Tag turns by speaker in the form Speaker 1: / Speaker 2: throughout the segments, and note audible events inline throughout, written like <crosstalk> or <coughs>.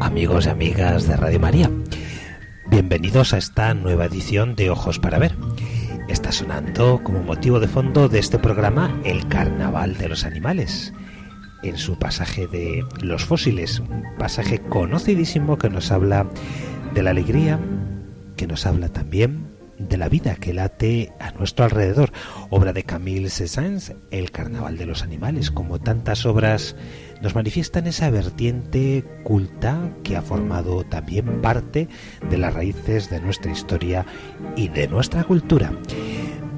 Speaker 1: Amigos y amigas de Radio María. Bienvenidos a esta nueva edición de Ojos para Ver. Está sonando como motivo de fondo de este programa el Carnaval de los Animales, en su pasaje de Los Fósiles, un pasaje conocidísimo que nos habla de la alegría, que nos habla también de la vida que late a nuestro alrededor. Obra de Camille Cézanne, El Carnaval de los Animales, como tantas obras nos manifiestan esa vertiente culta que ha formado también parte de las raíces de nuestra historia y de nuestra cultura.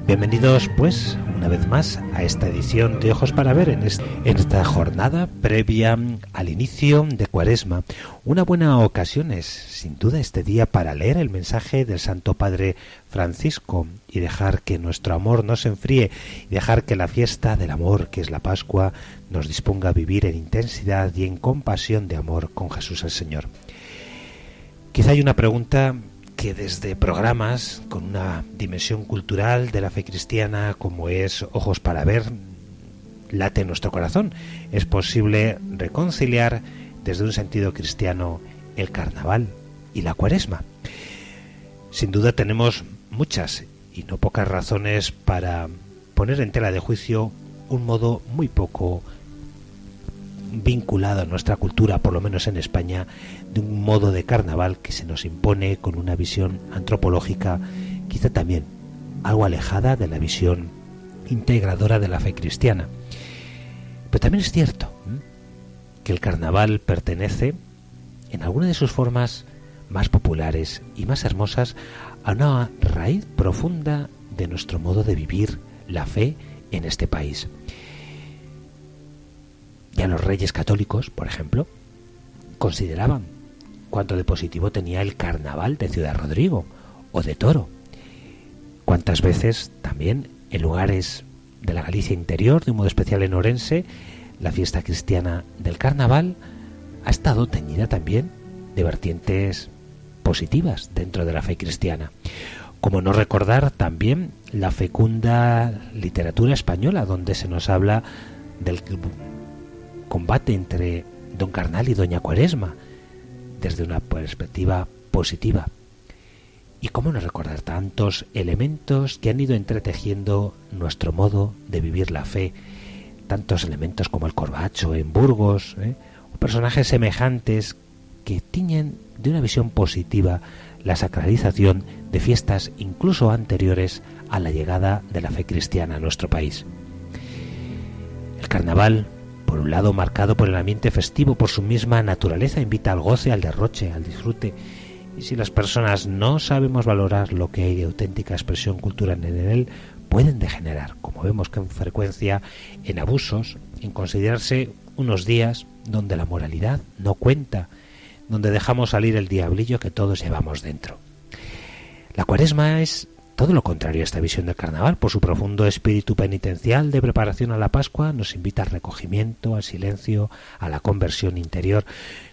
Speaker 1: Bienvenidos pues una vez más a esta edición de Ojos para Ver en, esta jornada previa al inicio de Cuaresma. Una buena ocasión es sin duda este día para leer el mensaje del Santo Padre Francisco y dejar que nuestro amor no se enfríe y dejar que la fiesta del amor que es la Pascua nos disponga a vivir en intensidad y en compasión de amor con Jesús el Señor. Quizá hay una pregunta que desde programas con una dimensión cultural de la fe cristiana como es Ojos para Ver, late en nuestro corazón. Es posible reconciliar desde un sentido cristiano el carnaval y la cuaresma. Sin duda tenemos muchas y no pocas razones para poner en tela de juicio un modo muy poco vinculado a nuestra cultura, por lo menos en España, de un modo de carnaval que se nos impone con una visión antropológica, quizá también algo alejada de la visión integradora de la fe cristiana. Pero también es cierto que el carnaval pertenece, en alguna de sus formas más populares y más hermosas, a una raíz profunda de nuestro modo de vivir la fe en este país. Ya los reyes católicos, por ejemplo, consideraban cuánto de positivo tenía el carnaval de Ciudad Rodrigo o de Toro. Cuántas veces también en lugares de la Galicia interior, de un modo especial en Orense, la fiesta cristiana del carnaval ha estado teñida también de vertientes positivas dentro de la fe cristiana. Como no recordar también la fecunda literatura española, donde se nos habla del combate entre don Carnal y doña Cuaresma desde una perspectiva positiva. Y cómo no recordar tantos elementos que han ido entretejiendo nuestro modo de vivir la fe, tantos elementos como el corbacho en Burgos, ¿eh? o personajes semejantes que tiñen de una visión positiva la sacralización de fiestas incluso anteriores a la llegada de la fe cristiana a nuestro país. El carnaval por un lado marcado por el ambiente festivo, por su misma naturaleza, invita al goce, al derroche, al disfrute. Y si las personas no sabemos valorar lo que hay de auténtica expresión cultural en él, pueden degenerar, como vemos con frecuencia, en abusos, en considerarse unos días donde la moralidad no cuenta, donde dejamos salir el diablillo que todos llevamos dentro. La cuaresma es todo lo contrario a esta visión del carnaval, por su profundo espíritu penitencial de preparación a la Pascua, nos invita al recogimiento, al silencio, a la conversión interior,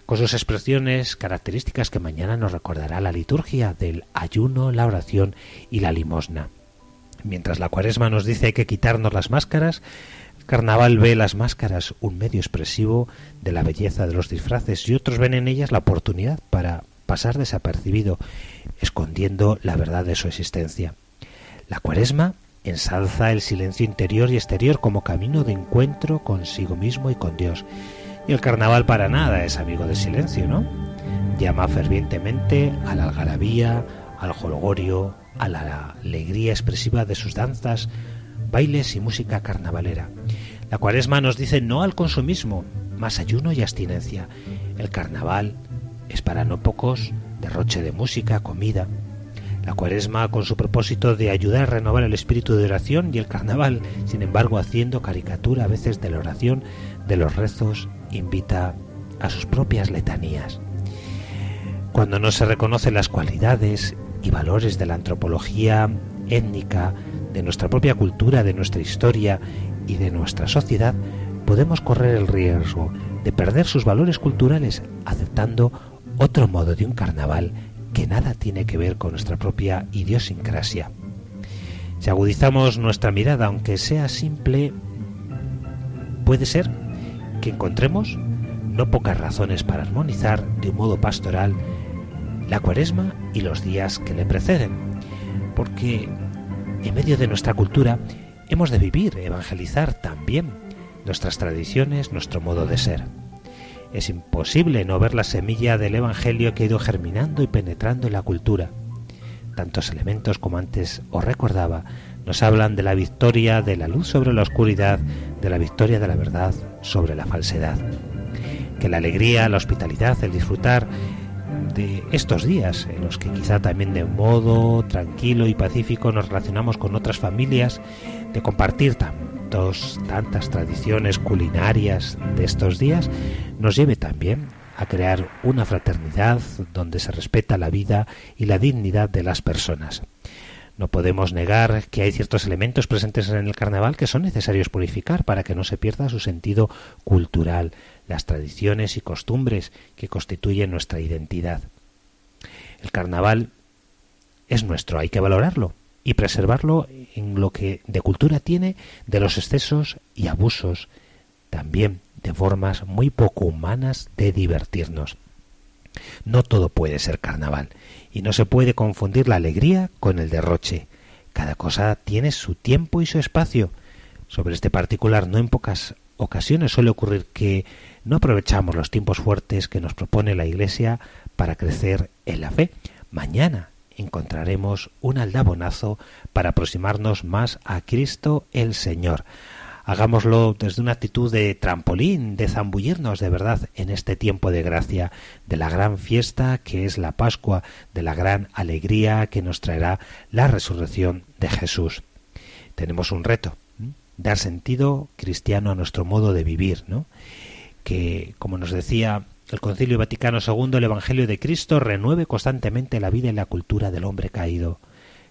Speaker 1: con sus expresiones características que mañana nos recordará la liturgia del ayuno, la oración y la limosna. Mientras la cuaresma nos dice que quitarnos las máscaras, carnaval ve las máscaras un medio expresivo de la belleza de los disfraces y otros ven en ellas la oportunidad para pasar desapercibido, escondiendo la verdad de su existencia. La cuaresma ensalza el silencio interior y exterior como camino de encuentro consigo mismo y con Dios. Y el carnaval para nada es amigo del silencio, ¿no? llama fervientemente a la algarabía, al jolgorio, a la alegría expresiva de sus danzas, bailes y música carnavalera. La cuaresma nos dice no al consumismo, más ayuno y abstinencia. El carnaval es para no pocos derroche de música, comida. La cuaresma con su propósito de ayudar a renovar el espíritu de oración y el carnaval, sin embargo, haciendo caricatura a veces de la oración, de los rezos, invita a sus propias letanías. Cuando no se reconocen las cualidades y valores de la antropología étnica, de nuestra propia cultura, de nuestra historia y de nuestra sociedad, podemos correr el riesgo de perder sus valores culturales aceptando otro modo de un carnaval que nada tiene que ver con nuestra propia idiosincrasia. Si agudizamos nuestra mirada, aunque sea simple, puede ser que encontremos no pocas razones para armonizar de un modo pastoral la cuaresma y los días que le preceden, porque en medio de nuestra cultura hemos de vivir, evangelizar también nuestras tradiciones, nuestro modo de ser. Es imposible no ver la semilla del Evangelio que ha ido germinando y penetrando en la cultura. Tantos elementos como antes os recordaba nos hablan de la victoria de la luz sobre la oscuridad, de la victoria de la verdad sobre la falsedad. Que la alegría, la hospitalidad, el disfrutar de estos días, en los que quizá también de modo tranquilo y pacífico nos relacionamos con otras familias, de compartir tantas tradiciones culinarias de estos días, nos lleve también a crear una fraternidad donde se respeta la vida y la dignidad de las personas. No podemos negar que hay ciertos elementos presentes en el carnaval que son necesarios purificar para que no se pierda su sentido cultural, las tradiciones y costumbres que constituyen nuestra identidad. El carnaval es nuestro, hay que valorarlo y preservarlo en lo que de cultura tiene de los excesos y abusos, también de formas muy poco humanas de divertirnos. No todo puede ser carnaval y no se puede confundir la alegría con el derroche. Cada cosa tiene su tiempo y su espacio. Sobre este particular no en pocas ocasiones suele ocurrir que no aprovechamos los tiempos fuertes que nos propone la Iglesia para crecer en la fe. Mañana encontraremos un aldabonazo para aproximarnos más a Cristo el Señor. Hagámoslo desde una actitud de trampolín, de zambullirnos de verdad en este tiempo de gracia, de la gran fiesta que es la Pascua, de la gran alegría que nos traerá la resurrección de Jesús. Tenemos un reto, dar sentido cristiano a nuestro modo de vivir, ¿no? Que, como nos decía el Concilio Vaticano II, el Evangelio de Cristo renueve constantemente la vida y la cultura del hombre caído.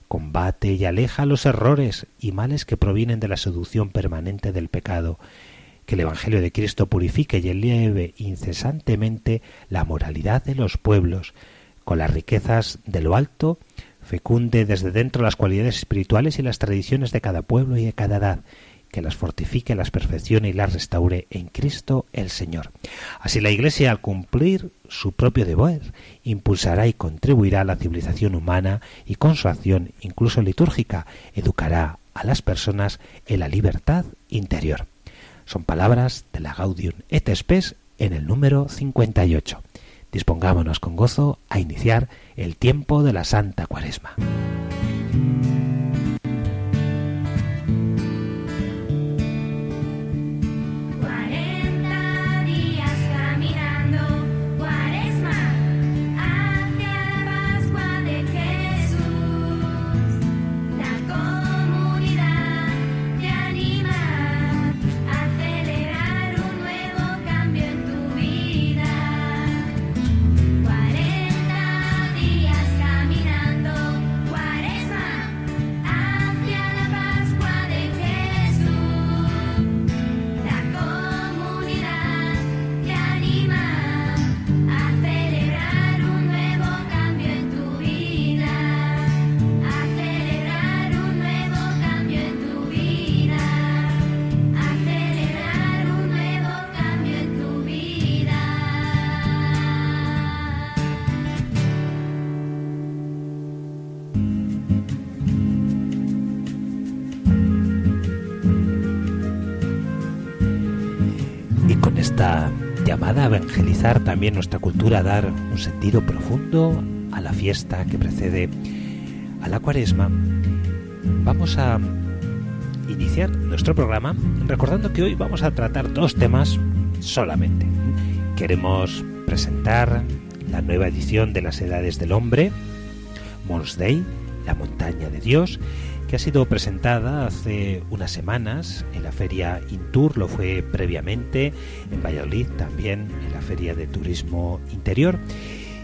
Speaker 1: Combate y aleja los errores y males que provienen de la seducción permanente del pecado, que el Evangelio de Cristo purifique y eleve incesantemente la moralidad de los pueblos, con las riquezas de lo alto, fecunde desde dentro las cualidades espirituales y las tradiciones de cada pueblo y de cada edad, que las fortifique, las perfeccione y las restaure en Cristo el Señor. Así la Iglesia, al cumplir su propio deber, impulsará y contribuirá a la civilización humana y con su acción, incluso litúrgica, educará a las personas en la libertad interior. Son palabras de la Gaudium et Spes en el número 58. Dispongámonos con gozo a iniciar el tiempo de la Santa Cuaresma. También nuestra cultura, dar un sentido profundo a la fiesta que precede a la cuaresma, vamos a iniciar nuestro programa recordando que hoy vamos a tratar dos temas solamente. Queremos presentar la nueva edición de las Edades del Hombre, Mons Day, la montaña de Dios, que ha sido presentada hace unas semanas en la feria Intur, lo fue previamente en Valladolid, también en la feria de turismo interior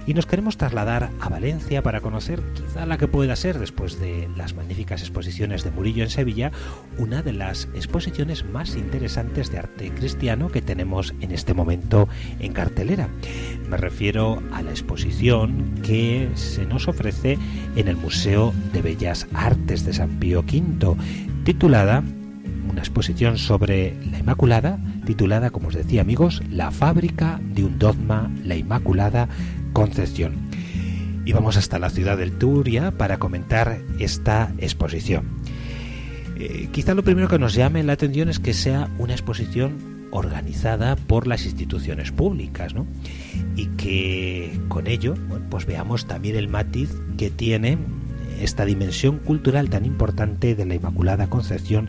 Speaker 1: y nos queremos trasladar a Valencia para conocer quizá la que pueda ser, después de las magníficas exposiciones de Murillo en Sevilla, una de las exposiciones más interesantes de arte cristiano que tenemos en este momento en cartelera. Me refiero a la exposición que se nos ofrece en el Museo de Bellas Artes de San Pío V, titulada una exposición sobre la Inmaculada, titulada, como os decía amigos, La fábrica de un dogma, la Inmaculada, Concepción. Y vamos hasta la ciudad del Turia para comentar esta exposición. Eh, quizá lo primero que nos llame la atención es que sea una exposición organizada por las instituciones públicas, ¿no? Y que con ello, pues veamos también el matiz que tiene esta dimensión cultural tan importante de la Inmaculada Concepción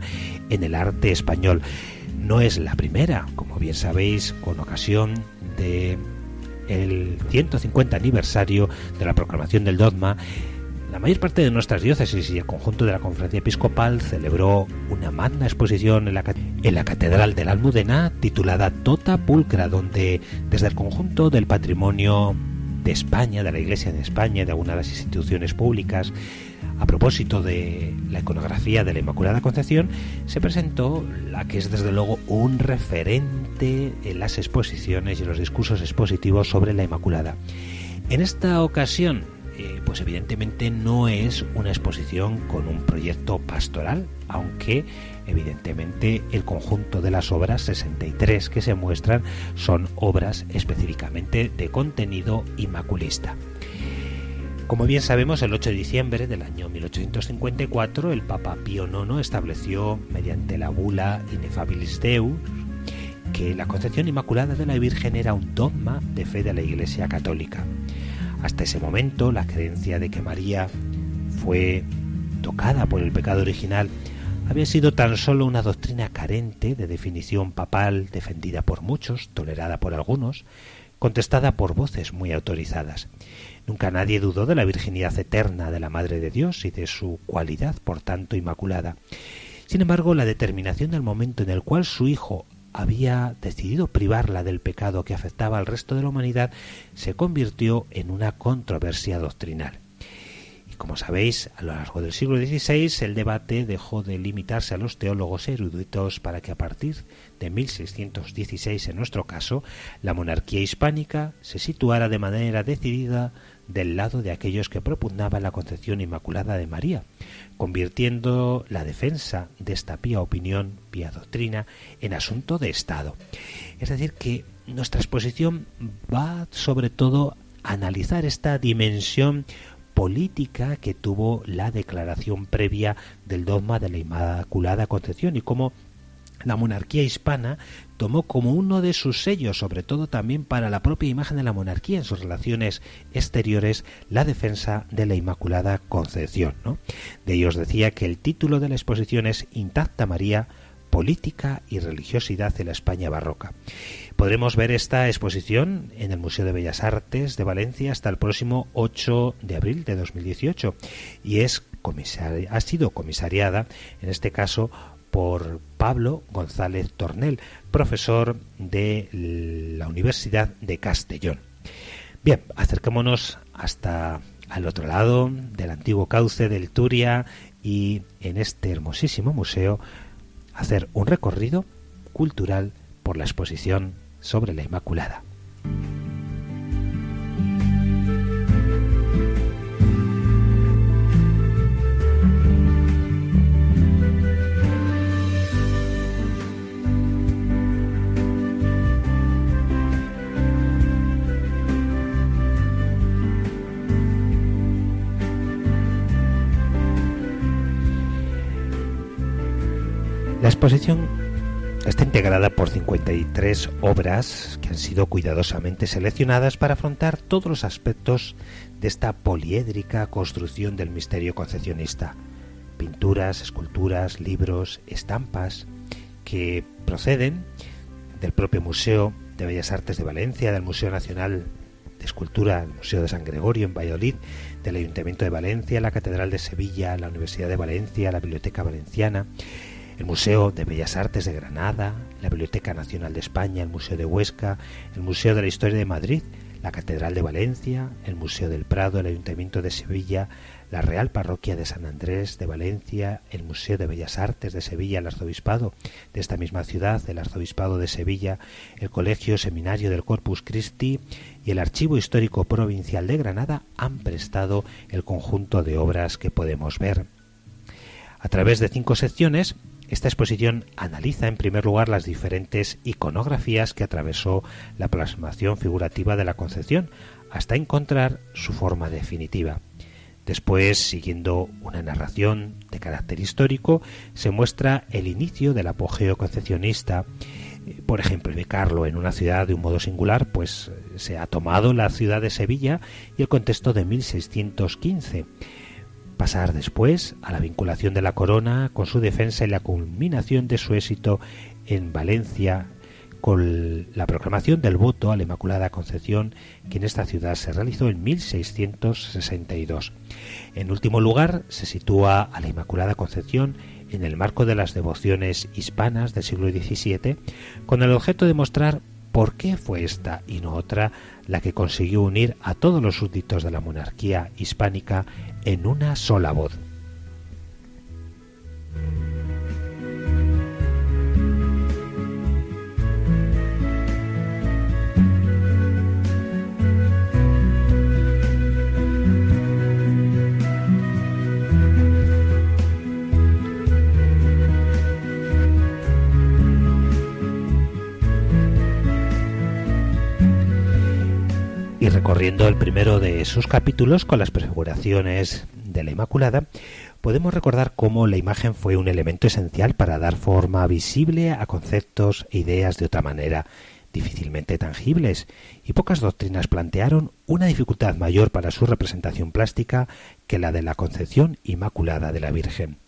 Speaker 1: en el arte español. No es la primera, como bien sabéis, con ocasión de el 150 aniversario de la proclamación del dogma, la mayor parte de nuestras diócesis y el conjunto de la conferencia episcopal celebró una magna exposición en la, Catedral de la Almudena titulada Tota Pulcra, donde desde el conjunto del patrimonio de España, de la Iglesia en España, de algunas de las instituciones públicas, a propósito de la iconografía de la Inmaculada Concepción, se presentó la que es desde luego un referente las exposiciones y los discursos expositivos sobre la Inmaculada. En esta ocasión, eh, pues evidentemente no es una exposición con un proyecto pastoral, aunque evidentemente el conjunto de las obras 63 que se muestran son obras específicamente de contenido inmaculista. Como bien sabemos, el 8 de diciembre del año 1854, el Papa Pío IX estableció, mediante la bula Inefabilis Deus, que la concepción inmaculada de la Virgen era un dogma de fe de la Iglesia Católica. Hasta ese momento, la creencia de que María fue tocada por el pecado original había sido tan solo una doctrina carente de definición papal defendida por muchos, tolerada por algunos, contestada por voces muy autorizadas. Nunca nadie dudó de la virginidad eterna de la Madre de Dios y de su cualidad, por tanto, inmaculada. Sin embargo, la determinación del momento en el cual su hijo había decidido privarla del pecado que afectaba al resto de la humanidad se convirtió en una controversia doctrinal. Y como sabéis, a lo largo del siglo XVI el debate dejó de limitarse a los teólogos eruditos para que a partir de 1616 en nuestro caso, la monarquía hispánica se situara de manera decidida del lado de aquellos que propugnaban la concepción inmaculada de María, convirtiendo la defensa de esta pía opinión, pía doctrina, en asunto de Estado. Es decir, que nuestra exposición va sobre todo a analizar esta dimensión política que tuvo la declaración previa del dogma de la Inmaculada Concepción y cómo la monarquía hispana tomó como uno de sus sellos, sobre todo también para la propia imagen de la monarquía en sus relaciones exteriores, la defensa de la Inmaculada Concepción. De ellos decía que el título de la exposición es Intacta María, política y religiosidad en la España barroca. Podremos ver esta exposición en el Museo de Bellas Artes de Valencia hasta el próximo 8 de abril de 2018 y es ha sido comisariada, en este caso, por Pablo González Tornel, profesor de la Universidad de Castellón. Bien, acerquémonos hasta al otro lado del antiguo cauce del Turia y en este hermosísimo museo hacer un recorrido cultural por la exposición sobre la Inmaculada. La exposición Está integrada por 53 obras que han sido cuidadosamente seleccionadas para afrontar todos los aspectos de esta poliédrica construcción del misterio concepcionista. Pinturas, esculturas, libros, estampas que proceden del propio Museo de Bellas Artes de Valencia, del Museo Nacional de Escultura, el Museo de San Gregorio en Valladolid, del Ayuntamiento de Valencia, la Catedral de Sevilla, la Universidad de Valencia, la Biblioteca Valenciana, el Museo de Bellas Artes de Granada, la Biblioteca Nacional de España, el Museo de Huesca, el Museo de la Historia de Madrid, la Catedral de Valencia, el Museo del Prado, el Ayuntamiento de Sevilla, la Real Parroquia de San Andrés de Valencia, el Museo de Bellas Artes de Sevilla, el Arzobispado de esta misma ciudad, el Arzobispado de Sevilla, el Colegio Seminario del Corpus Christi y el Archivo Histórico Provincial de Granada han prestado el conjunto de obras que podemos ver. A través de cinco secciones esta exposición analiza en primer lugar las diferentes iconografías que atravesó la plasmación figurativa de la Concepción hasta encontrar su forma definitiva. Después, siguiendo una narración de carácter histórico, se muestra el inicio del apogeo concepcionista. Por ejemplo, en una ciudad de un modo singular, pues se ha tomado la ciudad de Sevilla y el contexto de 1615 pasar después a la vinculación de la corona con su defensa y la culminación de su éxito en Valencia con la proclamación del voto a la Inmaculada Concepción que en esta ciudad se realizó en 1662. En último lugar, se sitúa a la Inmaculada Concepción en el marco de las devociones hispanas del siglo XVII con el objeto de mostrar por qué fue esta y no otra la que consiguió unir a todos los súbditos de la monarquía hispánica en una sola voz. Recorriendo el primero de sus capítulos con las prefiguraciones de la Inmaculada, podemos recordar cómo la imagen fue un elemento esencial para dar forma visible a conceptos e ideas de otra manera difícilmente tangibles, y pocas doctrinas plantearon una dificultad mayor para su representación plástica que la de la concepción inmaculada de la Virgen.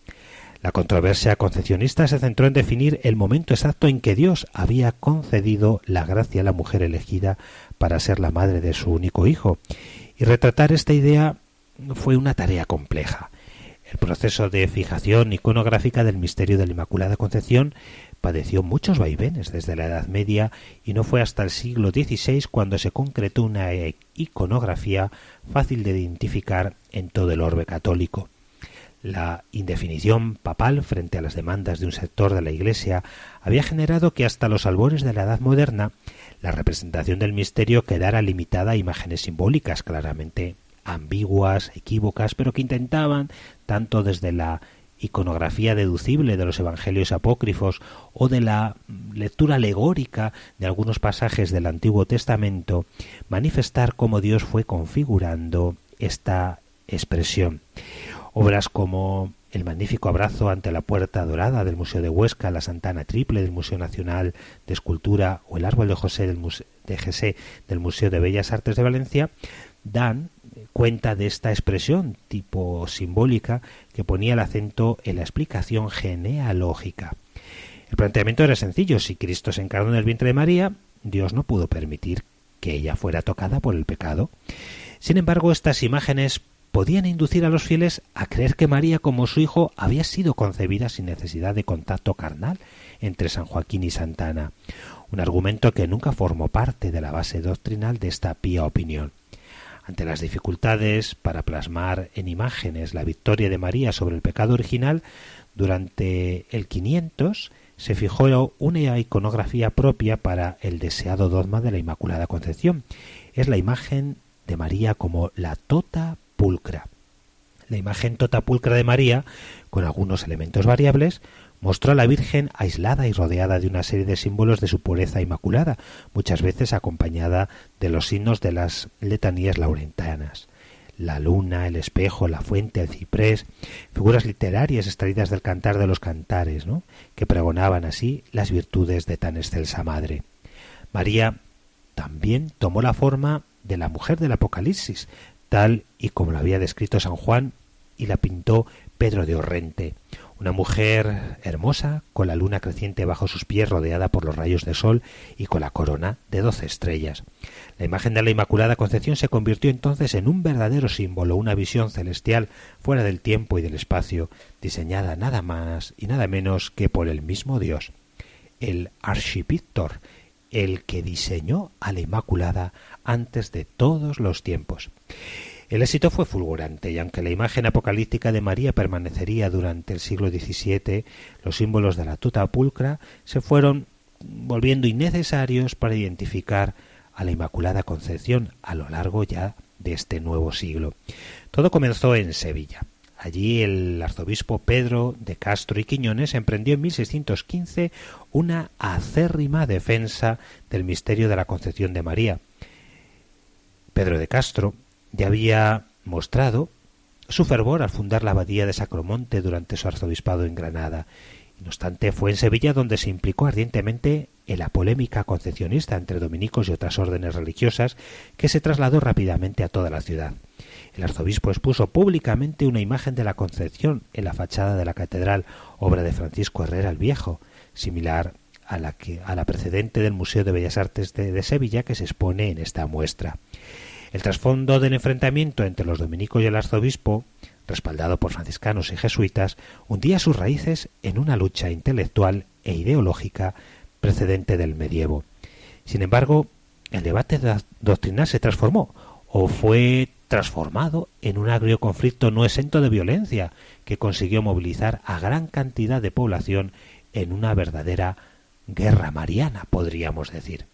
Speaker 1: La controversia concepcionista se centró en definir el momento exacto en que Dios había concedido la gracia a la mujer elegida para ser la madre de su único hijo, y retratar esta idea fue una tarea compleja. El proceso de fijación iconográfica del misterio de la Inmaculada Concepción padeció muchos vaivenes desde la Edad Media y no fue hasta el siglo XVI cuando se concretó una iconografía fácil de identificar en todo el orbe católico. La indefinición papal frente a las demandas de un sector de la Iglesia había generado que hasta los albores de la Edad Moderna la representación del misterio quedara limitada a imágenes simbólicas claramente ambiguas, equívocas, pero que intentaban, tanto desde la iconografía deducible de los evangelios apócrifos o de la lectura alegórica de algunos pasajes del Antiguo Testamento, manifestar cómo Dios fue configurando esta expresión. Obras como el magnífico abrazo ante la puerta dorada del Museo de Huesca, la Santana Triple del Museo Nacional de Escultura o el árbol de José del de del Museo de Bellas Artes de Valencia dan cuenta de esta expresión tipo simbólica que ponía el acento en la explicación genealógica. El planteamiento era sencillo. Si Cristo se encarnó en el vientre de María, Dios no pudo permitir que ella fuera tocada por el pecado. Sin embargo, estas imágenes podían inducir a los fieles a creer que María como su hijo había sido concebida sin necesidad de contacto carnal entre San Joaquín y Santa Ana, un argumento que nunca formó parte de la base doctrinal de esta pía opinión. Ante las dificultades para plasmar en imágenes la victoria de María sobre el pecado original, durante el 500 se fijó una iconografía propia para el deseado dogma de la Inmaculada Concepción. Es la imagen de María como la tota pulcra. La imagen tota pulcra de María, con algunos elementos variables, mostró a la Virgen aislada y rodeada de una serie de símbolos de su pureza inmaculada, muchas veces acompañada de los signos de las letanías laurentanas. la luna, el espejo, la fuente, el ciprés, figuras literarias extraídas del cantar de los cantares, ¿no? que pregonaban así las virtudes de tan excelsa madre. María también tomó la forma de la mujer del Apocalipsis, tal y como la había descrito San Juan y la pintó Pedro de Orrente, una mujer hermosa, con la luna creciente bajo sus pies rodeada por los rayos de sol y con la corona de doce estrellas. La imagen de la Inmaculada Concepción se convirtió entonces en un verdadero símbolo, una visión celestial fuera del tiempo y del espacio, diseñada nada más y nada menos que por el mismo Dios. El archipictor, el que diseñó a la Inmaculada antes de todos los tiempos. El éxito fue fulgurante y aunque la imagen apocalíptica de María permanecería durante el siglo XVII, los símbolos de la tuta pulcra se fueron volviendo innecesarios para identificar a la Inmaculada Concepción a lo largo ya de este nuevo siglo. Todo comenzó en Sevilla. Allí el arzobispo Pedro de Castro y Quiñones emprendió en 1615 una acérrima defensa del misterio de la Concepción de María. Pedro de Castro ya había mostrado su fervor al fundar la abadía de Sacromonte durante su arzobispado en Granada. No obstante, fue en Sevilla donde se implicó ardientemente en la polémica concepcionista entre dominicos y otras órdenes religiosas que se trasladó rápidamente a toda la ciudad. El arzobispo expuso públicamente una imagen de la Concepción en la fachada de la catedral, obra de Francisco Herrera el Viejo, similar a la, que, a la precedente del Museo de Bellas Artes de Sevilla que se expone en esta muestra. El trasfondo del enfrentamiento entre los dominicos y el arzobispo, respaldado por franciscanos y jesuitas, hundía sus raíces en una lucha intelectual e ideológica precedente del medievo. Sin embargo, el debate doctrinal se transformó o fue transformado en un agrio conflicto no exento de violencia que consiguió movilizar a gran cantidad de población en una verdadera guerra mariana, podríamos decir.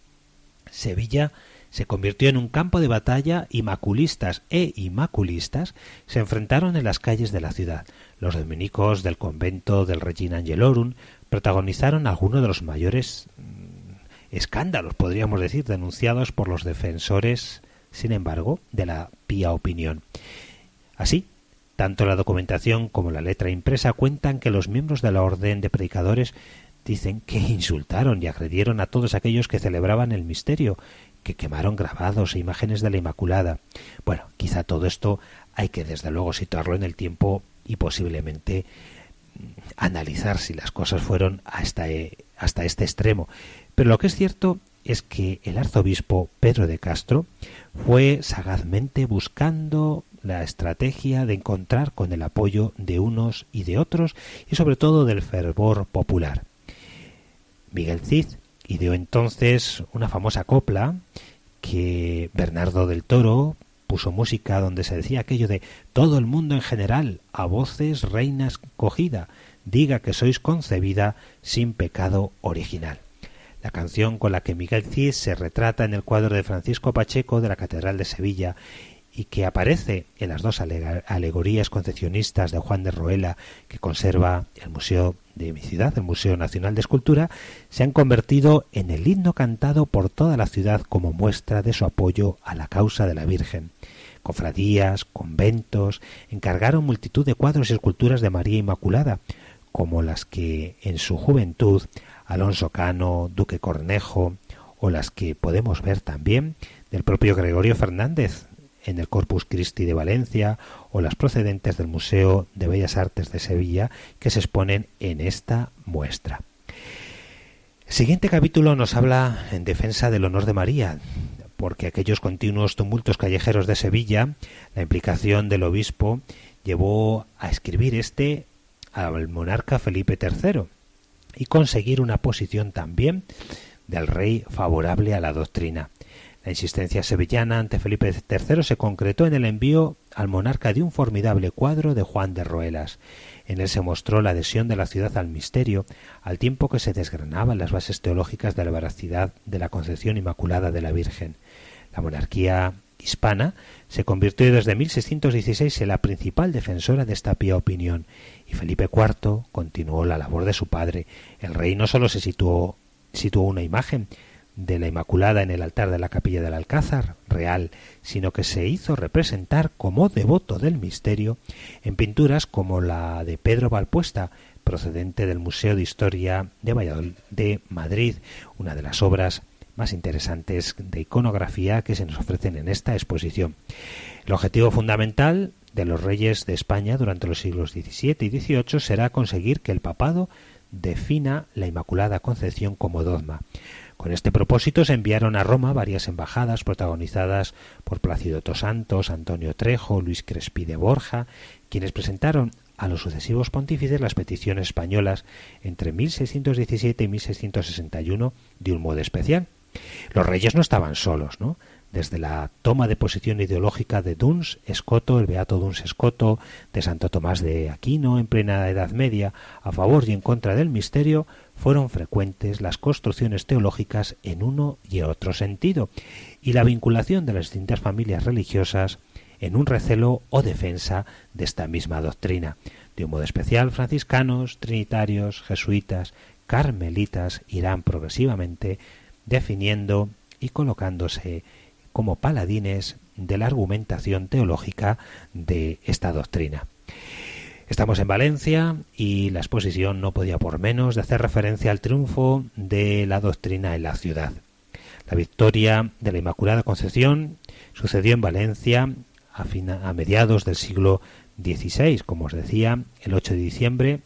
Speaker 1: Sevilla se convirtió en un campo de batalla y maculistas e inmaculistas se enfrentaron en las calles de la ciudad. Los dominicos del convento del Regina Angelorum protagonizaron algunos de los mayores mm, escándalos, podríamos decir, denunciados por los defensores, sin embargo, de la pía opinión. Así, tanto la documentación como la letra impresa cuentan que los miembros de la orden de predicadores dicen que insultaron y agredieron a todos aquellos que celebraban el misterio que quemaron grabados e imágenes de la Inmaculada. Bueno, quizá todo esto hay que desde luego situarlo en el tiempo y posiblemente mm, analizar si las cosas fueron hasta, eh, hasta este extremo. Pero lo que es cierto es que el arzobispo Pedro de Castro fue sagazmente buscando la estrategia de encontrar con el apoyo de unos y de otros y sobre todo del fervor popular. Miguel Cid ideó entonces una famosa copla que Bernardo del Toro puso música donde se decía aquello de todo el mundo en general, a voces reinas cogida, diga que sois concebida sin pecado original. La canción con la que Miguel Cid se retrata en el cuadro de Francisco Pacheco de la Catedral de Sevilla y que aparece en las dos alegorías concepcionistas de Juan de Roela que conserva el Museo de mi ciudad, el Museo Nacional de Escultura, se han convertido en el himno cantado por toda la ciudad como muestra de su apoyo a la causa de la Virgen. Cofradías, conventos, encargaron multitud de cuadros y esculturas de María Inmaculada, como las que en su juventud Alonso Cano, Duque Cornejo, o las que podemos ver también del propio Gregorio Fernández, en el Corpus Christi de Valencia o las procedentes del Museo de Bellas Artes de Sevilla que se exponen en esta muestra. El siguiente capítulo nos habla en defensa del honor de María, porque aquellos continuos tumultos callejeros de Sevilla, la implicación del obispo llevó a escribir este al monarca Felipe III y conseguir una posición también del rey favorable a la doctrina. La insistencia sevillana ante Felipe III se concretó en el envío al monarca de un formidable cuadro de Juan de Roelas. En él se mostró la adhesión de la ciudad al misterio, al tiempo que se desgranaban las bases teológicas de la veracidad de la concepción inmaculada de la Virgen. La monarquía hispana se convirtió desde 1616 en la principal defensora de esta pía opinión, y Felipe IV continuó la labor de su padre. El rey no solo se situó, situó una imagen, de la Inmaculada en el altar de la capilla del Alcázar real, sino que se hizo representar como devoto del misterio en pinturas como la de Pedro Valpuesta, procedente del Museo de Historia de Valladolid de Madrid, una de las obras más interesantes de iconografía que se nos ofrecen en esta exposición. El objetivo fundamental de los reyes de España durante los siglos XVII y XVIII será conseguir que el papado defina la Inmaculada Concepción como dogma. Con este propósito se enviaron a Roma varias embajadas protagonizadas por Plácido Tosantos, Antonio Trejo, Luis Crespi de Borja, quienes presentaron a los sucesivos pontífices las peticiones españolas entre 1617 y 1661 de un modo especial. Los reyes no estaban solos, ¿no? Desde la toma de posición ideológica de Duns Escoto, el beato Duns Escoto, de Santo Tomás de Aquino en plena Edad Media, a favor y en contra del misterio, fueron frecuentes las construcciones teológicas en uno y otro sentido, y la vinculación de las distintas familias religiosas en un recelo o defensa de esta misma doctrina. De un modo especial, franciscanos, trinitarios, jesuitas, carmelitas irán progresivamente definiendo y colocándose como paladines de la argumentación teológica de esta doctrina. Estamos en Valencia y la exposición no podía por menos de hacer referencia al triunfo de la doctrina en la ciudad. La victoria de la Inmaculada Concepción sucedió en Valencia a, mediados del siglo XVI, como os decía, el 8 de diciembre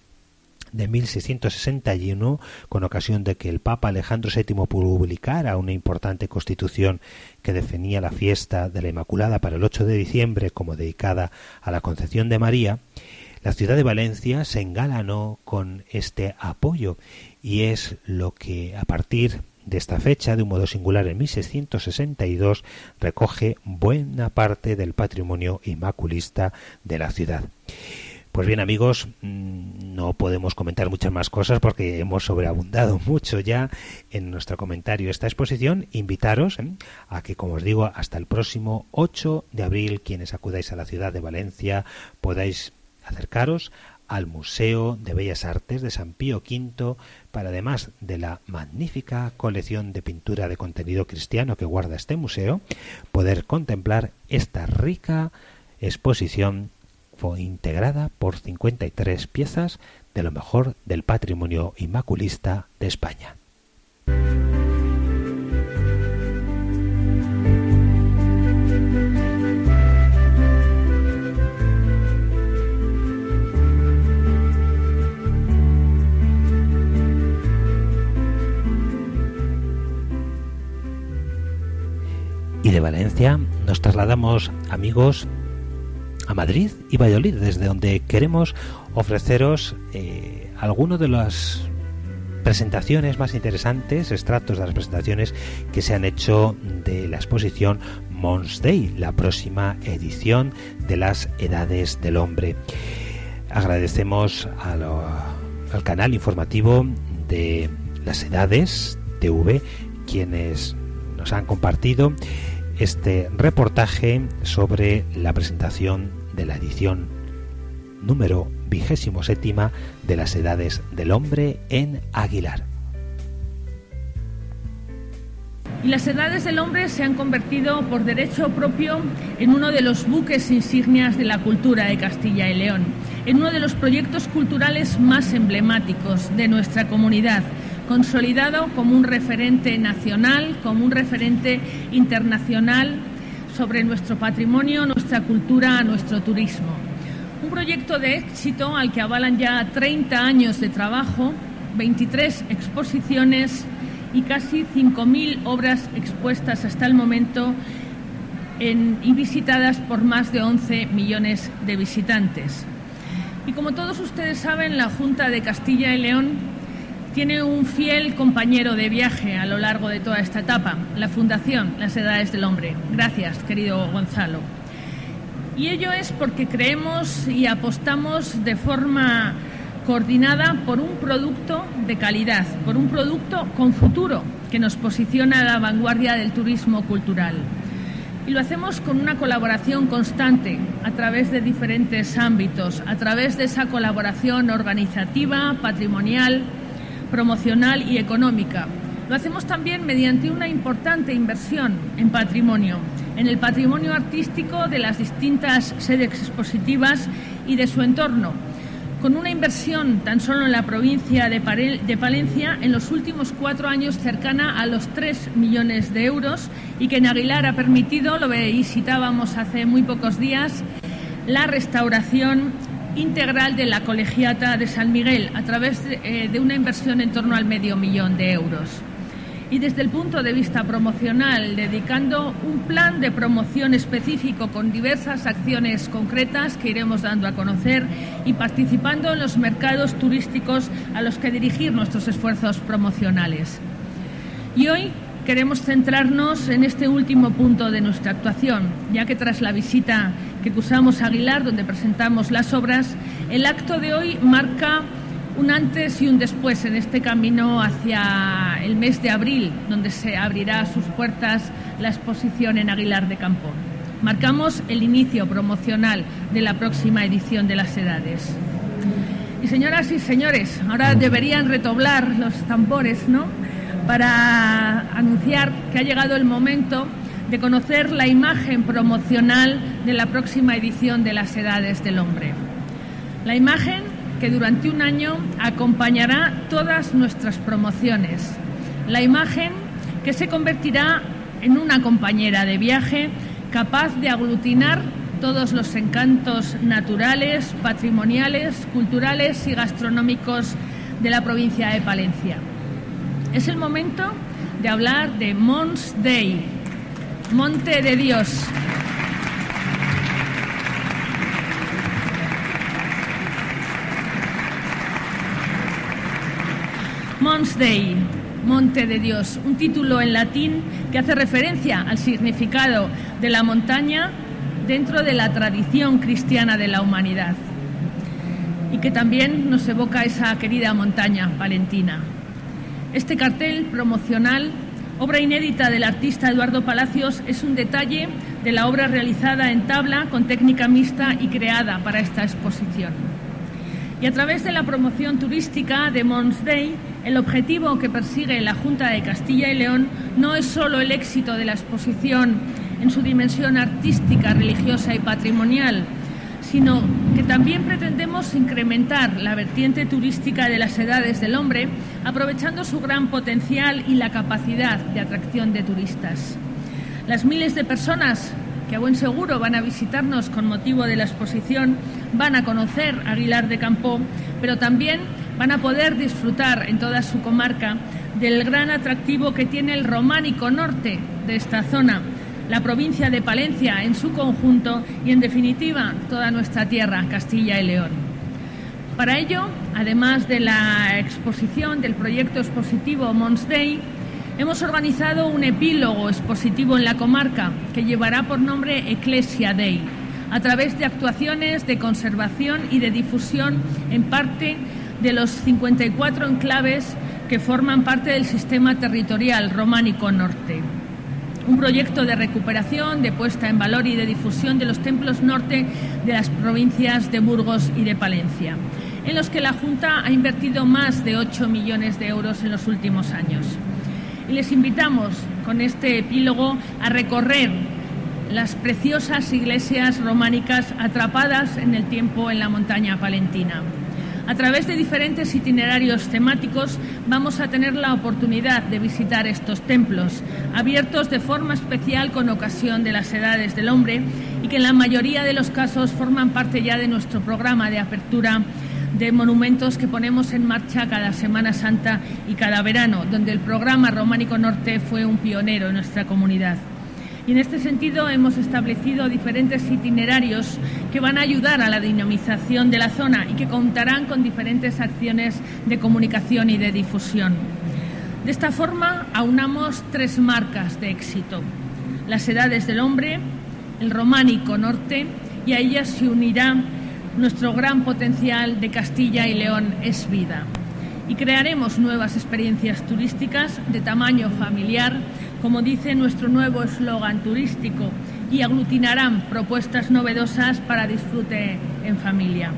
Speaker 1: de 1661, con ocasión de que el Papa Alejandro VII publicara una importante constitución que definía la fiesta de la Inmaculada para el 8 de diciembre como dedicada a la Concepción de María, la ciudad de Valencia se engalanó con este apoyo y es lo que a partir de esta fecha, de un modo singular en 1662, recoge buena parte del patrimonio inmaculista de la ciudad. Pues bien amigos, mm, no podemos comentar muchas más cosas porque hemos sobreabundado <laughs> mucho ya en nuestro comentario esta exposición. Invitaros ¿eh? a que, como os digo, hasta el próximo 8 de abril, quienes acudáis a la ciudad de Valencia, podáis acercaros al Museo de Bellas Artes de San Pío V para además de la magnífica colección de pintura de contenido cristiano que guarda este museo, poder contemplar esta rica exposición integrada por 53 piezas de lo mejor del patrimonio inmaculista de España. De Valencia nos trasladamos, amigos, a Madrid y Valladolid, desde donde queremos ofreceros eh, de las presentaciones más interesantes, extractos de las presentaciones que se han hecho de la exposición Mons Day, la próxima edición de las Edades del Hombre. Agradecemos al canal informativo de las Edades TV, quienes nos han compartido este reportaje sobre la presentación de la edición número vigésimo séptima de las edades del hombre en Aguilar.
Speaker 2: Y las edades del hombre se han convertido por derecho propio en uno de los buques insignias de la cultura de Castilla y León, en uno de los proyectos culturales más emblemáticos de nuestra comunidad, consolidado como un referente nacional, como un referente internacional sobre nuestro patrimonio, nuestra cultura, nuestro turismo. Un proyecto de éxito al que avalan ya 30 años de trabajo, 23 exposiciones y casi 5.000 obras expuestas hasta el momento y visitadas por más de 11 millones de visitantes. Y como todos ustedes saben, la Junta de Castilla y León tiene un fiel compañero de viaje a lo largo de toda esta etapa, la Fundación Las Edades del Hombre. Gracias, querido Gonzalo. Y ello es porque creemos y apostamos de forma coordinada por un producto de calidad, por un producto con futuro que nos posiciona a la vanguardia del turismo cultural. Y lo hacemos con una colaboración constante a través de diferentes ámbitos, a través de esa colaboración organizativa, patrimonial, promocional y económica, Lo hacemos también mediante una importante inversión en patrimonio, en el patrimonio artístico de las distintas sedes expositivas y de su entorno, con una inversión tan solo en la provincia de, Palencia en los últimos cuatro años cercana a los tres millones de euros y que en Aguilar ha permitido, lo visitábamos hace muy pocos días, la restauración integral de la colegiata de San Miguel a través de, eh, de una inversión en torno al medio millón de euros y desde el punto de vista promocional, dedicando un plan de promoción específico con diversas acciones concretas que iremos dando a conocer y participando en los mercados turísticos a los que dirigir nuestros esfuerzos promocionales. Y hoy queremos centrarnos en este último punto de nuestra actuación, ya que tras la visita que cursamos a Aguilar, donde presentamos las obras, el acto de hoy marca un antes y un después en este camino hacia el mes de abril, donde se abrirá sus puertas la exposición en Aguilar de Campón. Marcamos el inicio promocional de la próxima edición de las edades. Y señoras y señores, ahora deberían retoblar los tambores, ¿no? Para anunciar que ha llegado el momento de conocer la imagen promocional de la próxima edición de las edades del hombre. La imagen que durante un año acompañará todas nuestras promociones. La imagen que se convertirá en una compañera de viaje capaz de aglutinar todos los encantos naturales, patrimoniales, culturales y gastronómicos de la provincia de Palencia. Es el momento de hablar de Mons Dei, Monte de Dios. Mons Dei, Monte de Dios, un título en latín que hace referencia al significado de la montaña dentro de la tradición cristiana de la humanidad y que también nos evoca esa querida montaña palentina. Este cartel promocional, obra inédita del artista Eduardo Palacios, es un detalle de la obra realizada en tabla con técnica mixta y creada para esta exposición. Y a través de la promoción turística de Mons Day, el objetivo que persigue la Junta de Castilla y León no es solo el éxito de la exposición en su dimensión artística, religiosa y patrimonial, sino que también pretendemos incrementar la vertiente turística de las edades del hombre, aprovechando su gran potencial y la capacidad de atracción de turistas. Las miles de personas que a buen seguro van a visitarnos con motivo de la exposición van a conocer Aguilar de Campo, pero también van a poder disfrutar en toda su comarca del gran atractivo que tiene el románico norte de esta zona, la provincia de Palencia en su conjunto y, en definitiva, toda nuestra tierra, Castilla y León. Para ello, además de la exposición del proyecto expositivo Mons Day, hemos organizado un epílogo expositivo en la comarca que llevará por nombre Ecclesia Day, a través de actuaciones de conservación y de difusión en parte de los 54 enclaves que forman parte del sistema territorial románico norte. Un proyecto de recuperación, de puesta en valor y de difusión de los templos norte de las provincias de Burgos y de Palencia, en los que la Junta ha invertido más de 8 millones de euros en los últimos años. Y les invitamos con este epílogo a recorrer las preciosas iglesias románicas atrapadas en el tiempo en la montaña palentina. A través de diferentes itinerarios temáticos vamos a tener la oportunidad de visitar estos templos, abiertos de forma especial con ocasión de las edades del hombre y que en la mayoría de los casos forman parte ya de nuestro programa de apertura de monumentos que ponemos en marcha cada Semana Santa y cada verano, donde el programa Románico Norte fue un pionero en nuestra comunidad. Y en este sentido hemos establecido diferentes itinerarios que van a ayudar a la dinamización de la zona y que contarán con diferentes acciones de comunicación y de difusión. De esta forma aunamos tres marcas de éxito. Las edades del hombre, el románico norte y a ellas se unirá nuestro gran potencial de Castilla y León es vida. Y crearemos nuevas experiencias turísticas de tamaño familiar como dice nuestro nuevo eslogan turístico, y aglutinarán propuestas novedosas para disfrute en familia.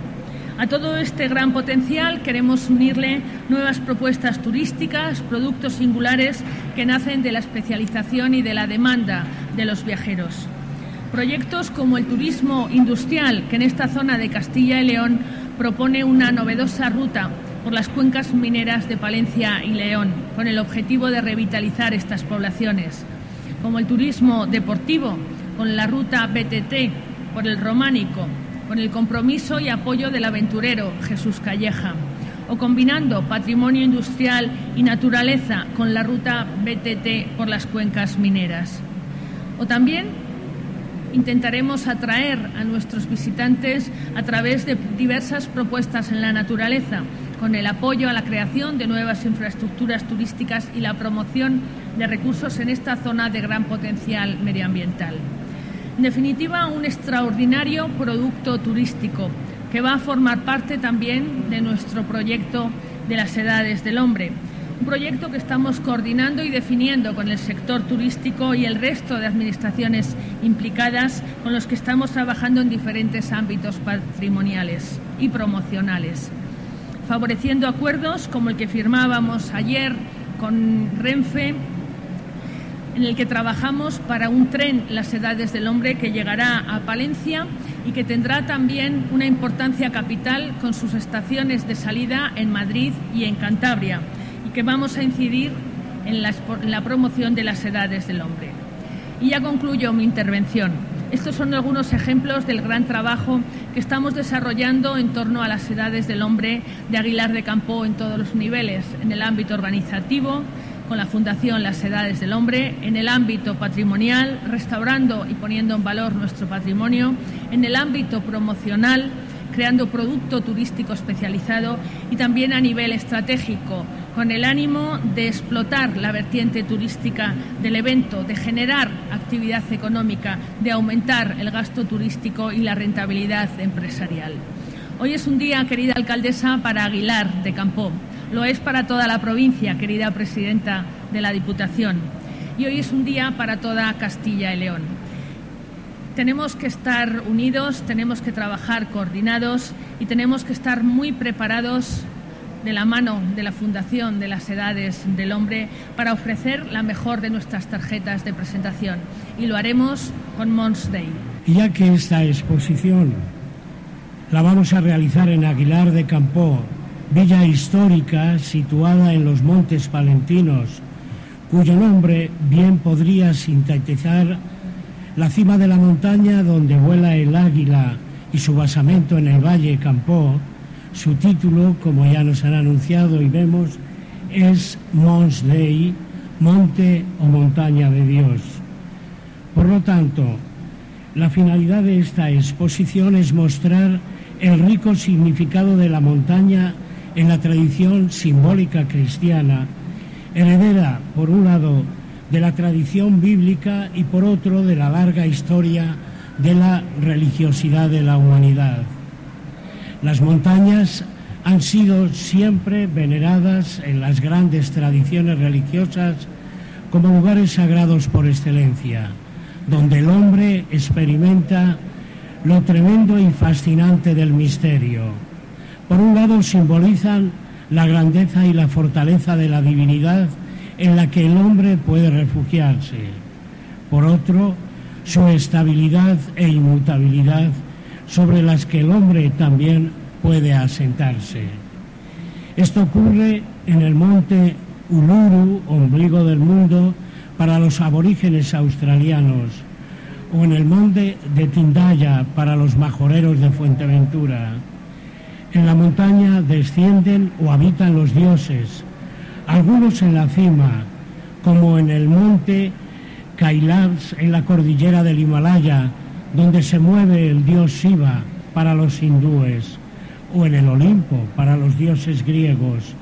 Speaker 2: A todo este gran potencial queremos unirle nuevas propuestas turísticas, productos singulares que nacen de la especialización y de la demanda de los viajeros. Proyectos como el turismo industrial, que en esta zona de Castilla y León propone una novedosa ruta por las cuencas mineras de Palencia y León, con el objetivo de revitalizar estas poblaciones, como el turismo deportivo, con la ruta BTT por el Románico, con el compromiso y apoyo del aventurero Jesús Calleja, o combinando patrimonio industrial y naturaleza con la ruta BTT por las cuencas mineras. O también intentaremos atraer a nuestros visitantes a través de diversas propuestas en la naturaleza, con el apoyo a la creación de nuevas infraestructuras turísticas y la promoción de recursos en esta zona de gran potencial medioambiental. En definitiva, un extraordinario producto turístico que va a formar parte también de nuestro proyecto de las edades del hombre un proyecto que estamos coordinando y definiendo con el sector turístico y el resto de administraciones implicadas con los que estamos trabajando en diferentes ámbitos patrimoniales y promocionales, favoreciendo acuerdos como el que firmábamos ayer con Renfe en el que trabajamos para un tren Las Edades del Hombre que llegará a Palencia y que tendrá también una importancia capital con sus estaciones de salida en Madrid y en Cantabria que vamos a incidir en la, promoción de las edades del hombre. Y ya concluyo mi intervención. Estos son algunos ejemplos del gran trabajo que estamos desarrollando en torno a las edades del hombre de Aguilar de Campo en todos los niveles, en el ámbito organizativo, con la Fundación Las Edades del Hombre, en el ámbito patrimonial, restaurando y poniendo en valor nuestro patrimonio, en el ámbito promocional, creando producto turístico especializado y también a nivel estratégico, con el ánimo de explotar la vertiente turística del evento, de generar actividad económica, de aumentar el gasto turístico y la rentabilidad empresarial. Hoy es un día, querida alcaldesa, para Aguilar de Campó. Lo es para toda la provincia, querida presidenta de la Diputación. Y hoy es un día para toda Castilla y León. Tenemos que estar unidos, tenemos que trabajar coordinados y tenemos que estar muy preparados de la mano de la Fundación de las Edades del Hombre para ofrecer la mejor de nuestras tarjetas de presentación. Y lo haremos con Mons Day.
Speaker 3: Ya que esta exposición la vamos a realizar en Aguilar de Campó, villa histórica situada en los Montes Palentinos, cuyo nombre bien podría sintetizar la cima de la montaña donde vuela el águila y su basamento en el Valle Campó, su título, como ya nos han anunciado y vemos, es Mons Dei, Monte o Montaña de Dios. Por lo tanto, la finalidad de esta exposición es mostrar el rico significado de la montaña en la tradición simbólica cristiana, heredera, por un lado, de la tradición bíblica y por otro, de la larga historia de la religiosidad de la humanidad. Las montañas han sido siempre veneradas en las grandes tradiciones religiosas como lugares sagrados por excelencia, donde el hombre experimenta lo tremendo y fascinante del misterio. Por un lado simbolizan la grandeza y la fortaleza de la divinidad en la que el hombre puede refugiarse. Por otro, su estabilidad e inmutabilidad sobre las que el hombre también puede asentarse. Esto ocurre en el monte Uluru, ombligo del mundo, para los aborígenes australianos, o en el monte de Tindaya para los majoreros de Fuenteventura. En la montaña descienden o habitan los dioses, algunos en la cima, como en el monte Kailash en la cordillera del Himalaya, donde se mueve el dios Shiva para los hindúes, o en el Olimpo para los dioses griegos.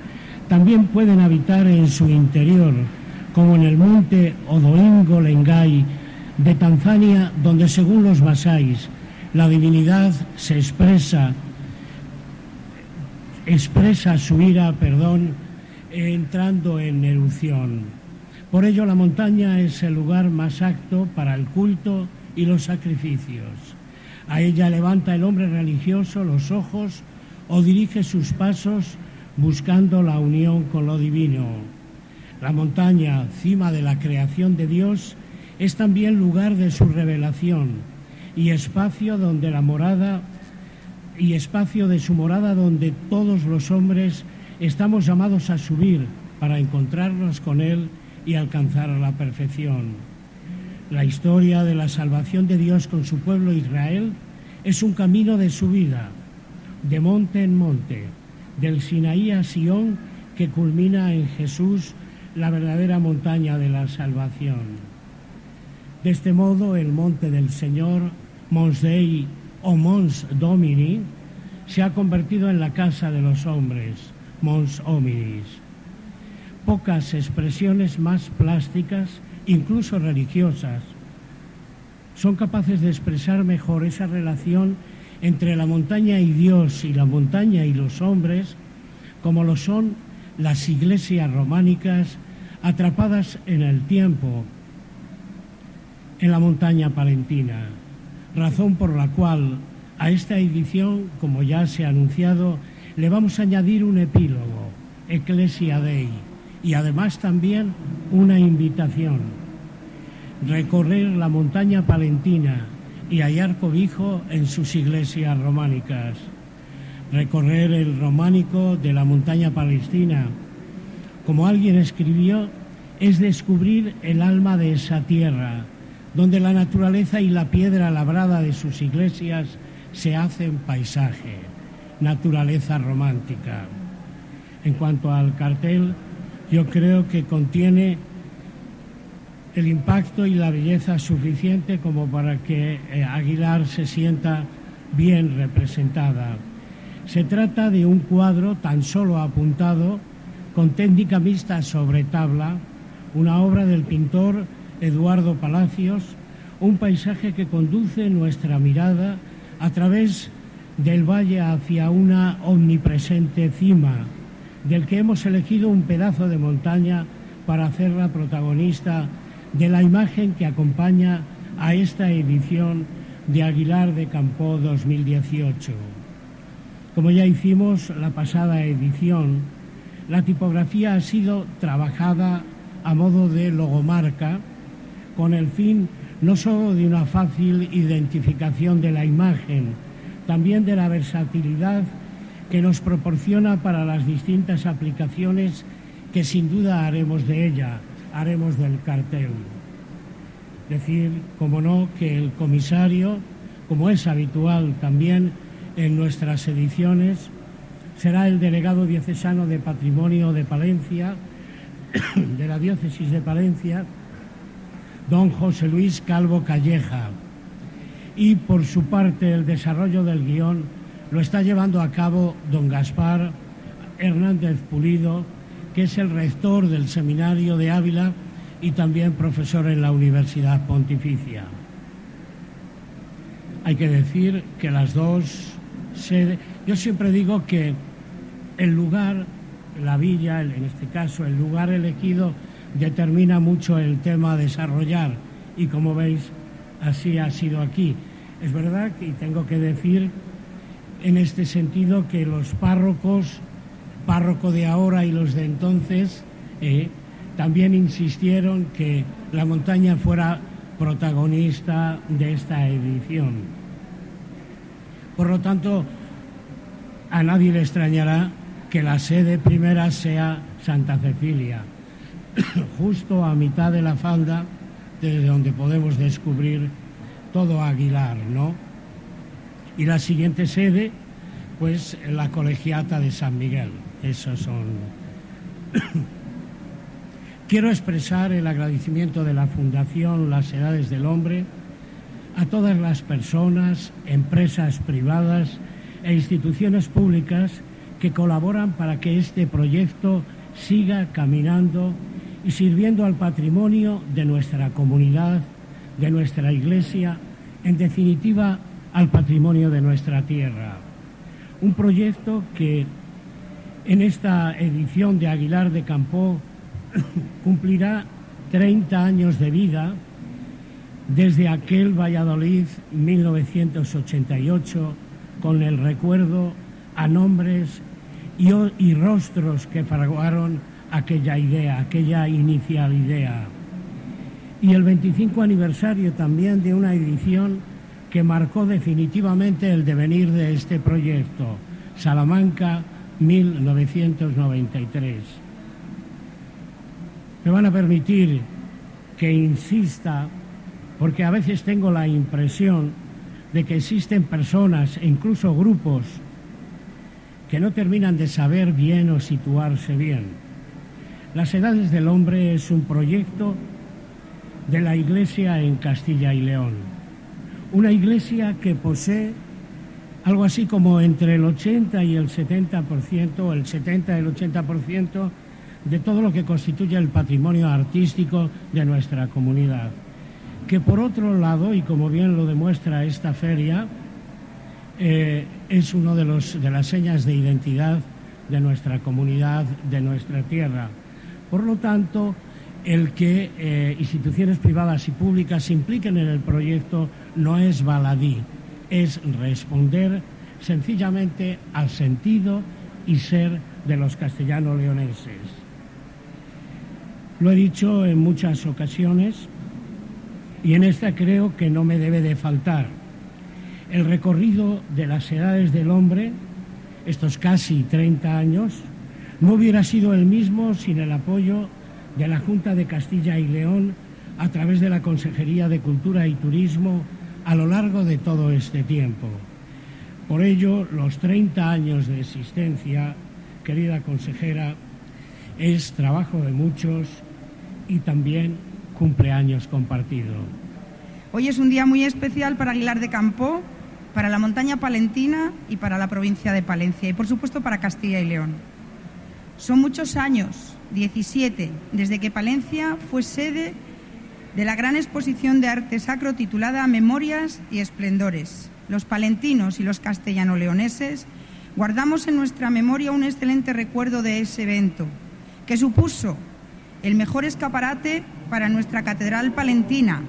Speaker 3: También pueden habitar en su interior, como en el monte Odoingo Lengai de Tanzania, donde según los masáis la divinidad se expresa expresa su ira, perdón, entrando en erupción. Por ello la montaña es el lugar más apto para el culto y los sacrificios. A ella levanta el hombre religioso los ojos o dirige sus pasos buscando la unión con lo divino. La montaña, cima de la creación de Dios, es también lugar de su revelación y espacio donde la morada y espacio de su morada donde todos los hombres estamos llamados a subir para encontrarnos con Él y alcanzar la perfección. La historia de la salvación de Dios con su pueblo Israel es un camino de subida, de monte en monte, del Sinaí a Sión, que culmina en Jesús, la verdadera montaña de la salvación. De este modo, el monte del Señor, Mons Dei o Mons Domini, se ha convertido en la casa de los hombres, Mons Hominis. Pocas expresiones más plásticas, incluso religiosas, son capaces de expresar mejor esa relación entre la montaña y Dios y la montaña y los hombres, como lo son las iglesias románicas atrapadas en el tiempo, en la montaña palentina, razón por la cual a esta edición, como ya se ha anunciado, le vamos a añadir un epílogo, Ecclesia Dei, y además también una invitación, recorrer la montaña palentina y hallar cobijo en sus iglesias románicas, recorrer el románico de la montaña palestina, como alguien escribió, es descubrir el alma de esa tierra, donde la naturaleza y la piedra labrada de sus iglesias se hacen paisaje, naturaleza romántica. En cuanto al cartel, yo creo que contiene el impacto y la belleza suficiente como para que eh, Aguilar se sienta bien representada. Se trata de un cuadro tan solo apuntado con técnica mixta sobre tabla, una obra del pintor Eduardo Palacios, un paisaje que conduce nuestra mirada a través del valle hacia una omnipresente cima, del que hemos elegido un pedazo de montaña para hacerla protagonista de la imagen que acompaña a esta edición de Aguilar de Campo 2018. Como ya hicimos la pasada edición, la tipografía ha sido trabajada a modo de logomarca con el fin no solo de una fácil identificación de la imagen, también de la versatilidad que nos proporciona para las distintas aplicaciones que sin duda haremos de ella, haremos del cartel. Decir, como no, que el comisario, como es habitual también en nuestras ediciones, será el delegado diocesano de Patrimonio de Palencia, <coughs> de la diócesis de Palencia, don José Luis Calvo Calleja. Y por su parte el desarrollo del guion lo está llevando a cabo don Gaspar Hernández Pulido, que es el rector del Seminario de Ávila y también profesor en la Universidad Pontificia. Hay que decir que las dos sedes, yo siempre digo que el lugar, la villa, en este caso el lugar elegido, determina mucho el tema a desarrollar y como veis así ha sido aquí. Es verdad y tengo que decir en este sentido que los párrocos, párroco de ahora y los de entonces, eh, también insistieron que la montaña fuera protagonista de esta edición. Por lo tanto, a nadie le extrañará que la sede primera sea Santa Cecilia <coughs> justo a mitad de la falda, desde donde podemos descubrir todo Aguilar, ¿no? Y la siguiente sede, pues la colegiata de San Miguel. Esos son. <coughs> Quiero expresar el agradecimiento de la Fundación Las Edades del Hombre a todas las personas, empresas privadas e instituciones públicas que colaboran para que este proyecto siga caminando y sirviendo al patrimonio de nuestra comunidad, de nuestra iglesia, en definitiva al patrimonio de nuestra tierra. Un proyecto que en esta edición de Aguilar de Campó <coughs> cumplirá 30 años de vida desde aquel Valladolid 1988 con el recuerdo a nombres y, y rostros que fraguaron aquella idea, aquella inicial idea. Y el 25 aniversario también de una edición que marcó definitivamente el devenir de este proyecto, Salamanca 1993. Me van a permitir que insista, porque a veces tengo la impresión de que existen personas e incluso grupos que no terminan de saber bien o situarse bien. Las Edades del Hombre es un proyecto de la Iglesia en Castilla y León. Una iglesia que posee algo así como entre el 80 y el 70%, o el 70 y el 80% de todo lo que constituye el patrimonio artístico de nuestra comunidad. Que por otro lado, y como bien lo demuestra esta feria, eh, es una de, de las señas de identidad de nuestra comunidad, de nuestra tierra. Por lo tanto, el que eh, instituciones privadas y públicas se impliquen en el proyecto no es baladí, es responder sencillamente al sentido y ser de los castellanos leoneses. Lo he dicho en muchas ocasiones y en esta creo que no me debe de faltar. El recorrido de las edades del hombre, estos casi 30 años, no hubiera sido el mismo sin el apoyo de la Junta de Castilla y León a través de la Consejería de Cultura y Turismo a lo largo de todo este tiempo. Por ello, los 30 años de existencia, querida consejera, es trabajo de muchos y también cumpleaños compartido.
Speaker 4: Hoy es un día muy especial para Aguilar de Campo, para la montaña palentina y para la provincia de Palencia y por supuesto para Castilla y León. Son muchos años, 17, desde que Palencia fue sede de la gran exposición de arte sacro titulada Memorias y Esplendores. Los palentinos y los castellano-leoneses guardamos en nuestra memoria un excelente recuerdo de ese evento, que supuso el mejor escaparate para nuestra catedral palentina.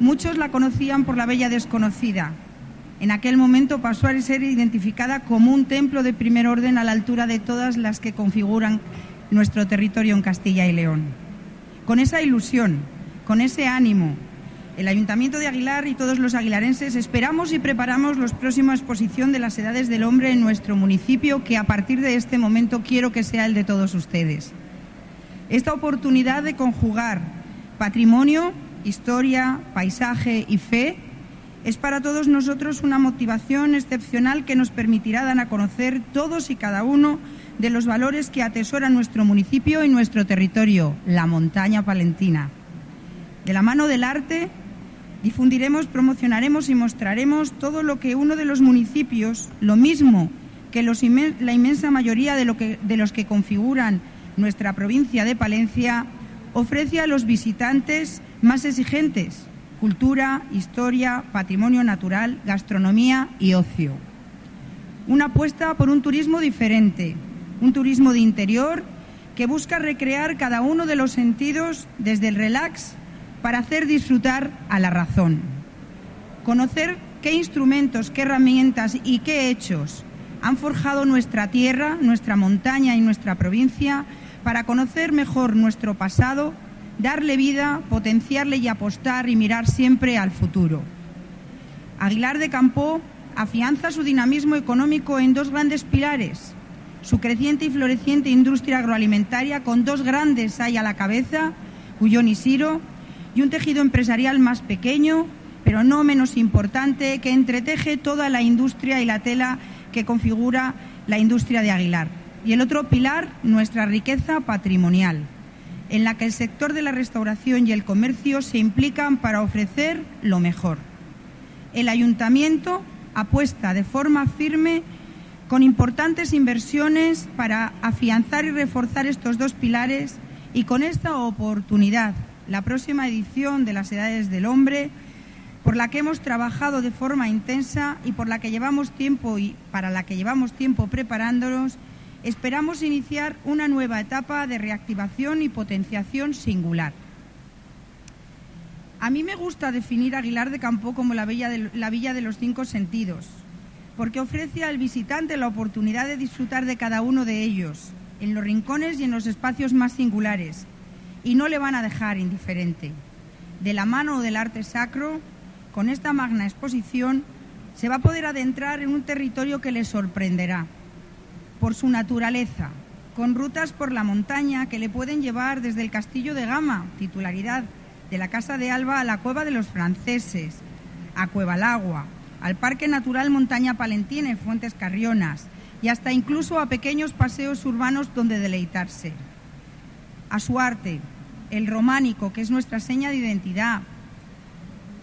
Speaker 4: Muchos la conocían por la Bella Desconocida. En aquel momento pasó a ser identificada como un templo de primer orden a la altura de todas las que configuran nuestro territorio en Castilla y León. Con esa ilusión, con ese ánimo, el Ayuntamiento de Aguilar y todos los aguilarenses esperamos y preparamos la próxima exposición de las edades del hombre en nuestro municipio, que a partir de este momento quiero que sea el de todos ustedes. Esta oportunidad de conjugar patrimonio, historia, paisaje y fe es para todos nosotros una motivación excepcional que nos permitirá dar a conocer todos y cada uno de los valores que atesora nuestro municipio y nuestro territorio, la montaña palentina. De la mano del arte, difundiremos, promocionaremos y mostraremos todo lo que uno de los municipios, lo mismo que la inmensa mayoría de, de los que configuran nuestra provincia de Palencia, ofrece a los visitantes más exigentes, cultura, historia, patrimonio natural, gastronomía y ocio. Una apuesta por un turismo diferente, un turismo de interior que busca recrear cada uno de los sentidos desde el relax para hacer disfrutar a la razón. Conocer qué instrumentos, qué herramientas y qué hechos han forjado nuestra tierra, nuestra montaña y nuestra provincia para conocer mejor nuestro pasado, darle vida, potenciarle y apostar y mirar siempre al futuro. Aguilar de Campo afianza su dinamismo económico en dos grandes pilares, su creciente y floreciente industria agroalimentaria con dos grandes hay a la cabeza, Uyón y Siro, y un tejido empresarial más pequeño, pero no menos importante, que entreteje toda la industria y la tela que configura la industria de Aguilar. Y el otro pilar, nuestra riqueza patrimonial, en la que el sector de la restauración y el comercio se implican para ofrecer lo mejor. El ayuntamiento apuesta de forma firme con importantes inversiones para afianzar y reforzar estos dos pilares y con esta oportunidad, la próxima edición de las Edades del Hombre, por la que hemos trabajado de forma intensa y por la que llevamos tiempo y para la que llevamos tiempo preparándonos, esperamos iniciar una nueva etapa de reactivación y potenciación singular. A mí me gusta definir Aguilar de Campo como la, villa de, la Villa de los Cinco Sentidos, porque ofrece al visitante la oportunidad de disfrutar de cada uno de ellos, en los rincones y en los espacios más singulares, y no le van a dejar indiferente. De la mano del arte sacro, con esta magna exposición, se va a poder adentrar en un territorio que le sorprenderá por su naturaleza, con rutas por la montaña que le pueden llevar desde el Castillo de Gama, titularidad de la Casa de Alba, a la Cueva de los Franceses, a Cuevalagua, al Parque Natural Montaña Palentina y Fuentes Carrionas, y hasta incluso a pequeños paseos urbanos donde deleitarse. A su arte, el románico, que es nuestra seña de identidad,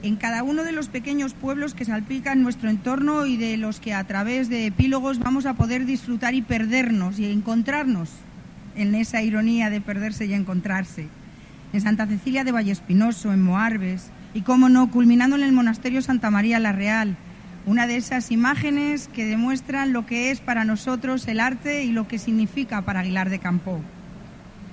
Speaker 4: en cada uno de los pequeños pueblos que salpican nuestro entorno y de los que a través de epílogos vamos a poder disfrutar y perdernos y encontrarnos en esa ironía de perderse y encontrarse. En Santa Cecilia de Vallespinoso, en Moarbes y, cómo no, culminando en el monasterio Santa María la Real, una de esas imágenes que demuestran lo que es para nosotros el arte y lo que significa para Aguilar de Campo.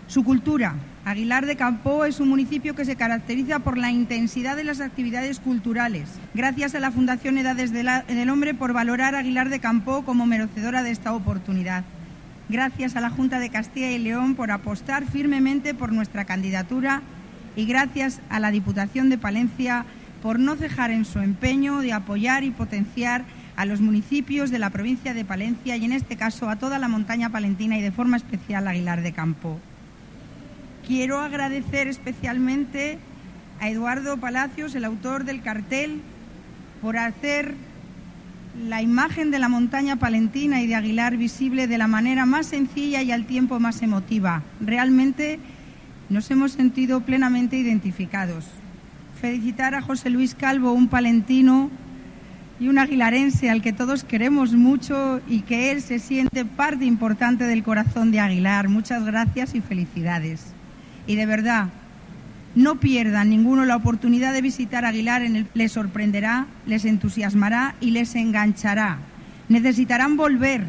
Speaker 4: Su cultura, Aguilar de Campo es un municipio que se caracteriza por la intensidad de las actividades culturales. Gracias a la Fundación Edades del Hombre por valorar a Aguilar de Campo como merecedora de esta oportunidad. Gracias a la Junta de Castilla y León por apostar firmemente por nuestra candidatura y gracias a la Diputación de Palencia por no cejar en su empeño de apoyar y potenciar a los municipios de la provincia de Palencia y en este caso a toda la montaña palentina y de forma especial a Aguilar de Campo. Quiero agradecer especialmente a Eduardo Palacios, el autor del cartel, por hacer la imagen de la montaña palentina y de Aguilar visible de la manera más sencilla y al tiempo más emotiva. Realmente nos hemos sentido plenamente identificados. Felicitar a José Luis Calvo, un palentino y un aguilarense al que todos queremos mucho y que él se siente parte importante del corazón de Aguilar. Muchas gracias y felicidades. Y de verdad, no pierdan ninguno la oportunidad de visitar Aguilar, les sorprenderá, les entusiasmará y les enganchará. Necesitarán volver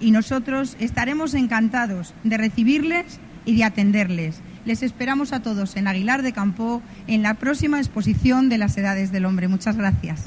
Speaker 4: y nosotros estaremos encantados de recibirles y de atenderles. Les esperamos a todos en Aguilar de Campo en la próxima exposición de las Edades del Hombre. Muchas gracias.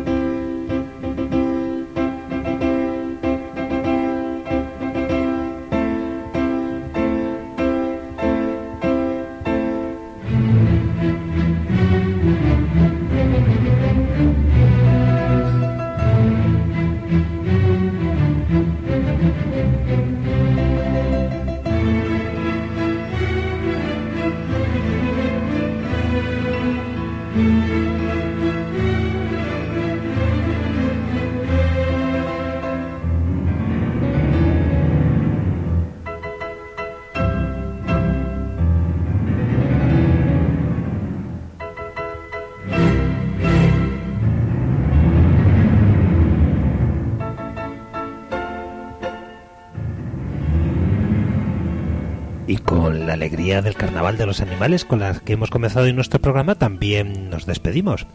Speaker 1: Alegría del Carnaval de los Animales con la que hemos comenzado en nuestro programa también nos despedimos.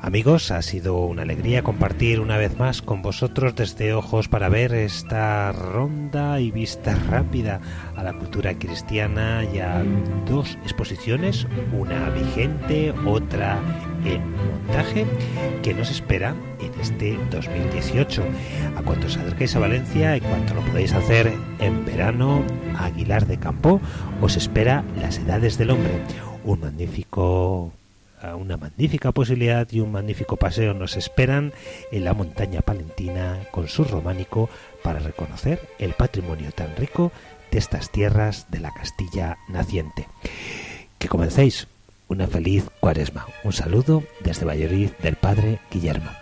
Speaker 1: Amigos, ha sido una alegría compartir una vez más con vosotros desde Ojos para ver esta ronda y vista rápida a la cultura cristiana y a dos exposiciones, una vigente, otra en montaje, que nos espera en este 2018. A cuanto os acerquéis a Valencia y cuanto lo podéis hacer en verano, Aguilar de Campo, os espera Las Edades del Hombre, un magnífico una magnífica posibilidad y un magnífico paseo nos esperan en la montaña palentina con su románico para reconocer el patrimonio tan rico de estas tierras de la Castilla naciente. Que comencéis una feliz cuaresma. Un saludo desde Valladolid del Padre Guillermo.